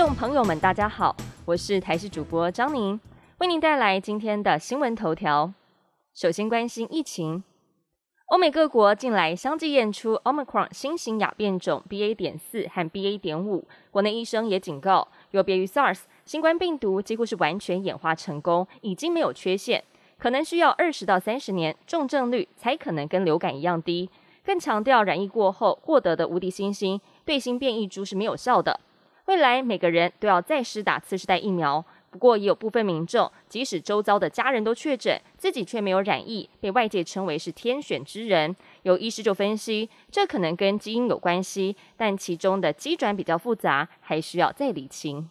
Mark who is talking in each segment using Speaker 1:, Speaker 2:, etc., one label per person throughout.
Speaker 1: 众朋友们，大家好，我是台视主播张宁，为您带来今天的新闻头条。首先关心疫情，欧美各国近来相继验出 Omicron 新型亚变种 BA. 点四和 BA. 点五，国内医生也警告，有别于 SARS，新冠病毒几乎是完全演化成功，已经没有缺陷，可能需要二十到三十年，重症率才可能跟流感一样低。更强调染疫过后获得的无敌星星对新变异株是没有效的。未来每个人都要再施打次世代疫苗。不过也有部分民众，即使周遭的家人都确诊，自己却没有染疫，被外界称为是天选之人。有医师就分析，这可能跟基因有关系，但其中的机转比较复杂，还需要再理清。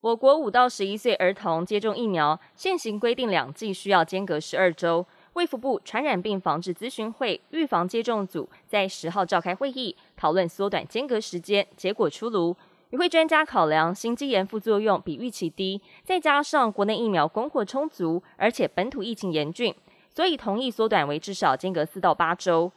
Speaker 1: 我国五到十一岁儿童接种疫苗，现行规定两剂需要间隔十二周。卫福部传染病防治咨询会预防接种组在十号召开会议，讨论缩短间隔时间。结果出炉，与会专家考量心肌炎副作用比预期低，再加上国内疫苗供货充足，而且本土疫情严峻，所以同意缩短为至少间隔四到八周。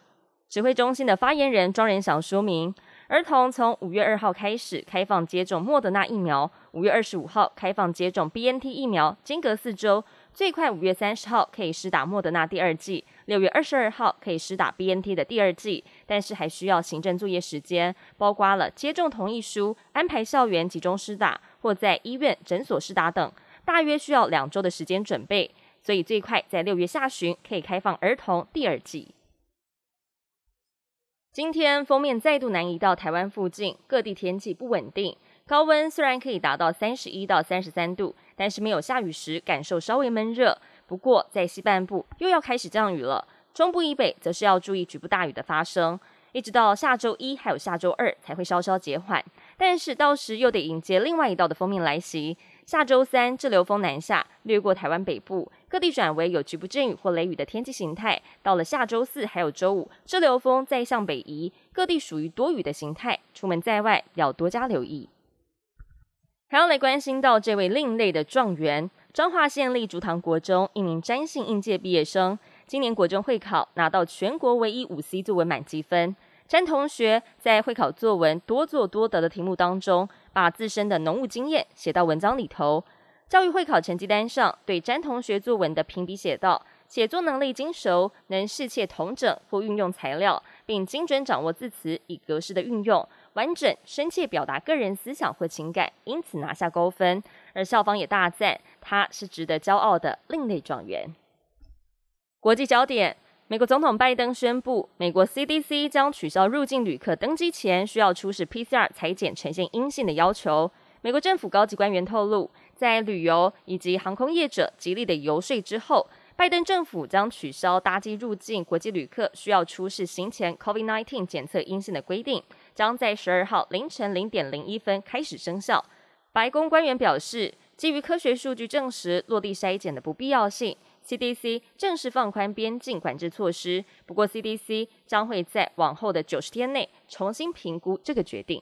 Speaker 1: 指挥中心的发言人庄仁祥说明，儿童从五月二号开始开放接种莫德纳疫苗，五月二十五号开放接种 B N T 疫苗，间隔四周。最快五月三十号可以施打莫德纳第二剂，六月二十二号可以施打 B N T 的第二剂，但是还需要行政作业时间，包括了接种同意书、安排校园集中施打或在医院诊所施打等，大约需要两周的时间准备，所以最快在六月下旬可以开放儿童第二剂。今天封面再度南移到台湾附近，各地天气不稳定。高温虽然可以达到三十一到三十三度，但是没有下雨时感受稍微闷热。不过在西半部又要开始降雨了，中部以北则是要注意局部大雨的发生，一直到下周一还有下周二才会稍稍减缓。但是到时又得迎接另外一道的封面来袭。下周三滞留风南下，掠过台湾北部，各地转为有局部阵雨或雷雨的天气形态。到了下周四还有周五，这流风再向北移，各地属于多雨的形态，出门在外要多加留意。还要来关心到这位另类的状元，彰化县立竹塘国中一名詹姓应届毕业生，今年国中会考拿到全国唯一五 C 作文满积分。詹同学在会考作文多做多得的题目当中，把自身的农务经验写到文章里头。教育会考成绩单上对詹同学作文的评比写道：写作能力精熟，能适切同整或运用材料，并精准掌握字词以格式的运用。完整、深切表达个人思想或情感，因此拿下高分。而校方也大赞他是值得骄傲的另类状元。国际焦点：美国总统拜登宣布，美国 CDC 将取消入境旅客登机前需要出示 PCR 裁剪呈现阴性的要求。美国政府高级官员透露，在旅游以及航空业者极力的游说之后。拜登政府将取消搭机入境国际旅客需要出示行前 COVID-19 检测阴性的规定，将在十二号凌晨零点零一分开始生效。白宫官员表示，基于科学数据证实落地筛检的不必要性，CDC 正式放宽边境管制措施。不过，CDC 将会在往后的九十天内重新评估这个决定。